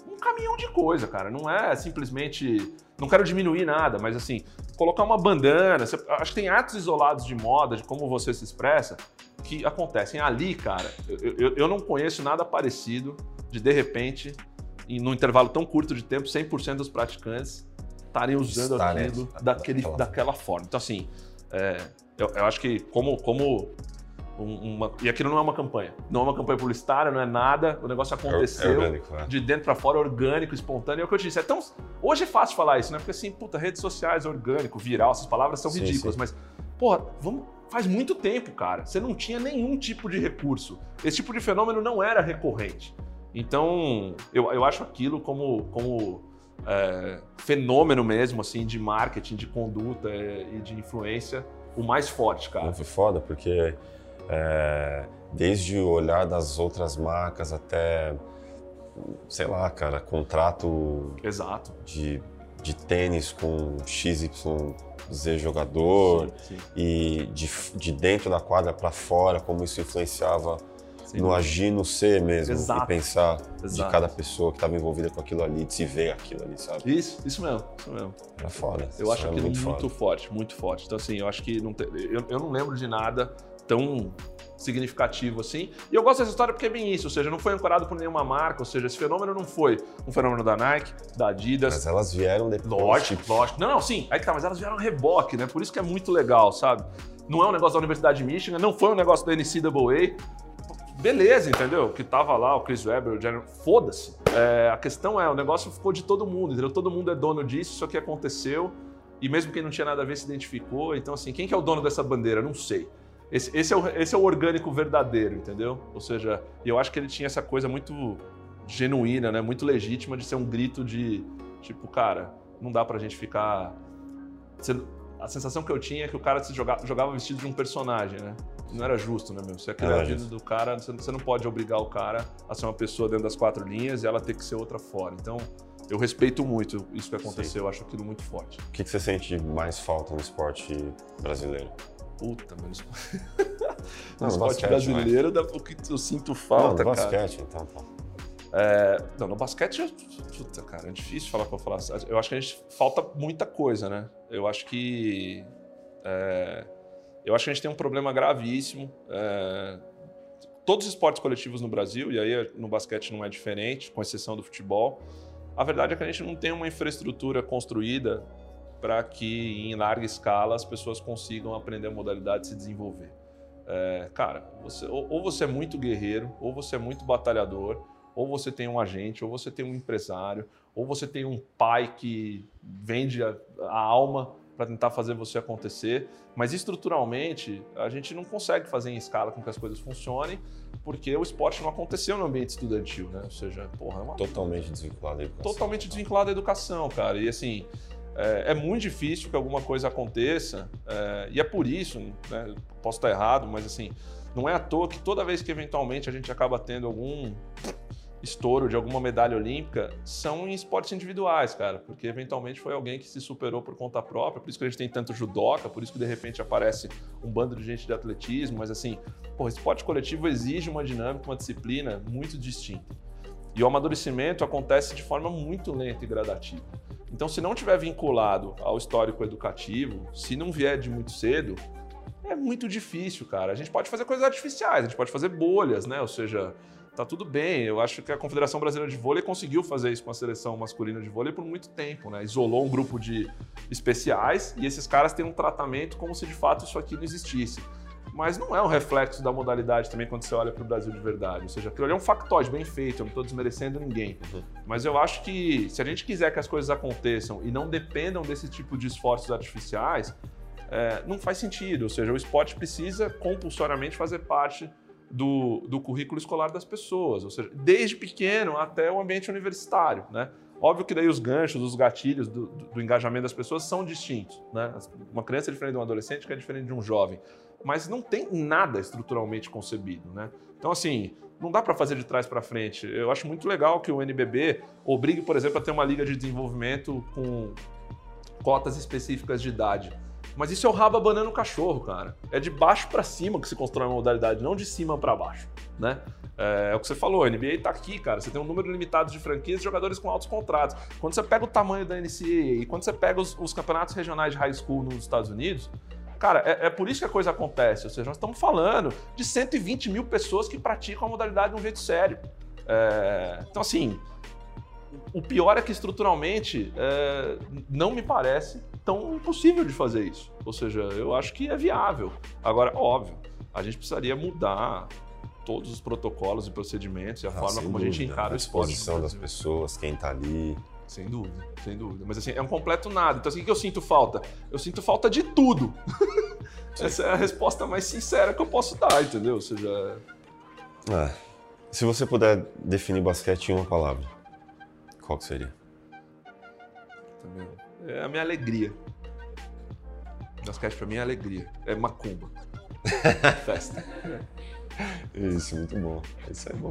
Um caminhão de coisa, cara. Não é simplesmente. Não quero diminuir nada, mas assim, colocar uma bandana. Você... acho que tem atos isolados de moda, de como você se expressa, que acontecem ali, cara. Eu, eu, eu não conheço nada parecido de de repente e num intervalo tão curto de tempo, 100% dos praticantes estarem usando aquilo né? daquele, daquela... daquela forma. Então, assim, é, eu, eu, acho que como, como uma, e aquilo não é uma campanha, não é uma campanha publicitária, não é nada, o negócio aconteceu é, é orgânico, é. de dentro para fora, orgânico, espontâneo, é o que eu disse. É tão, hoje é fácil falar isso, né? Porque assim, puta, redes sociais, orgânico, viral, essas palavras são sim, ridículas, sim. mas Porra, vamos. Faz muito tempo, cara. Você não tinha nenhum tipo de recurso. Esse tipo de fenômeno não era recorrente. Então, eu, eu acho aquilo como, como é, fenômeno mesmo, assim, de marketing, de conduta é, e de influência, o mais forte, cara. Muito foda, porque é, desde o olhar das outras marcas até, sei lá, cara, contrato Exato. de, de tênis com XYZ jogador Sim, sim. e de, de dentro da quadra para fora, como isso influenciava Sem no agir, no ser mesmo, Exato. e pensar de Exato. cada pessoa que estava envolvida com aquilo ali, de se ver aquilo ali, sabe? Isso, isso mesmo, isso mesmo. Era foda. Eu acho era aquilo muito, foda. forte, muito forte. Então, assim, eu acho que não tem, eu, eu não lembro de nada tão significativo assim. E eu gosto dessa história porque é bem isso, ou seja, não foi ancorado por nenhuma marca, ou seja, esse fenômeno não foi um fenômeno da Nike, da Adidas. Mas elas vieram depois. Lógico, tipo, lógico. Não, não, sim, aí que tá, mas elas vieram reboque, né? Por isso que é muito legal, sabe? Não é um negócio da Universidade de Michigan, não foi um negócio da NCAA. Beleza, entendeu? Que tava lá o Chris Webber, o Jeremy. Foda-se. É, a questão é, o negócio ficou de todo mundo, entendeu? Todo mundo é dono disso, isso aqui aconteceu. E mesmo quem não tinha nada a ver se identificou. Então, assim, quem que é o dono dessa bandeira? Não sei. Esse, esse é, o, esse é o orgânico verdadeiro, entendeu? Ou seja, eu acho que ele tinha essa coisa muito genuína, né? Muito legítima de ser um grito de, tipo, cara, não dá pra gente ficar... A sensação que eu tinha é que o cara se joga- jogava vestido de um personagem, né? Não era justo, né, meu? Você Não vida justo. do cara, você não pode obrigar o cara a ser uma pessoa dentro das quatro linhas e ela ter que ser outra fora. Então, eu respeito muito isso que aconteceu, eu acho aquilo muito forte. O que, que você sente mais falta no esporte brasileiro? Puta, Não, No esporte brasileiro, dá o que eu sinto Não, falta, no cara. basquete, então. Tá. É, não, no basquete, puta, cara, é difícil falar pra falar. Eu acho que a gente falta muita coisa, né? Eu acho que. é, eu acho que a gente tem um problema gravíssimo. é, todos os esportes coletivos no Brasil, e aí no basquete não é diferente, com exceção do futebol. A verdade é que a gente não tem uma infraestrutura construída para que em larga escala as pessoas consigam aprender a modalidade e se desenvolver. É, cara, você- ou, ou você é muito guerreiro, ou você é muito batalhador, ou você tem um agente, ou você tem um empresário, ou você tem um pai que vende a, a alma para tentar fazer você acontecer. Mas estruturalmente, a gente não consegue fazer em escala com que as coisas funcionem, porque o esporte não aconteceu no ambiente estudantil, né? Ou seja, porra, é uma Totalmente desvinculado da educação. totalmente desvinculado da educação, cara. E assim, é, é muito difícil que alguma coisa aconteça, é, e é por isso, né, posso estar errado, mas assim, não é à toa que toda vez que eventualmente a gente acaba tendo algum estouro de alguma medalha olímpica, são em esportes individuais, cara, porque eventualmente foi alguém que se superou por conta própria, por isso que a gente tem tanto judoca, por isso que de repente aparece um bando de gente de atletismo, mas assim, pô, esporte coletivo exige uma dinâmica, uma disciplina muito distinta. E o amadurecimento acontece de forma muito lenta e gradativa. Então, se não tiver vinculado ao histórico educativo, se não vier de muito cedo, é muito difícil, cara. A gente pode fazer coisas artificiais, a gente pode fazer bolhas, né? Ou seja, tá tudo bem. Eu acho que a Confederação Brasileira de Vôlei conseguiu fazer isso com a seleção masculina de vôlei por muito tempo, né? Isolou um grupo de especiais e esses caras têm um tratamento como se de fato isso aqui não existisse. Mas não é um reflexo da modalidade também quando você olha para o Brasil de verdade. Ou seja, aquilo ali é um factoide bem feito, eu não estou desmerecendo ninguém. Uhum. Mas eu acho que se a gente quiser que as coisas aconteçam e não dependam desse tipo de esforços artificiais, é, não faz sentido. Ou seja, o esporte precisa compulsoriamente fazer parte do, do currículo escolar das pessoas, ou seja, desde pequeno até o ambiente universitário, né? Óbvio que daí os ganchos, os gatilhos do, do- engajamento das pessoas são distintos, né? Uma criança é diferente de um adolescente que é diferente de um jovem, mas não tem nada estruturalmente concebido, né? Então, assim, não dá para fazer de trás para frente. Eu acho muito legal que o NBB obrigue, por exemplo, a ter uma liga de desenvolvimento com cotas específicas de idade. Mas isso é o rabo abanando o cachorro, cara. É de baixo para cima que se constrói uma modalidade, não de cima para baixo, né? É, é o que você falou, a NBA tá aqui, cara. Você tem um número limitado de franquias e jogadores com altos contratos. Quando você pega o tamanho da NCAA e quando você pega os, os campeonatos regionais de high school nos Estados Unidos, cara, é, é por isso que a coisa acontece. Ou seja, nós estamos falando de 120 mil pessoas que praticam a modalidade de um jeito sério. É, então, assim, o pior é que estruturalmente é, não me parece tão impossível de fazer isso. Ou seja, eu acho que é viável. Agora, óbvio, a gente precisaria mudar todos os protocolos e procedimentos e a Ah, forma como a gente dúvida, encara a o esporte. no disposição das pessoas, quem tá ali. Sem dúvida, sem dúvida. Mas assim, é um completo nada. Então, assim, o que eu sinto falta? Eu sinto falta de tudo. <laughs> Essa é a resposta mais sincera que eu posso dar, entendeu? Ou seja, Ah, se você puder definir basquete em uma palavra, qual que seria? também é a minha alegria. Basquete pra mim é alegria. É macumba. <laughs> Festa. Isso, muito bom. Isso é bom.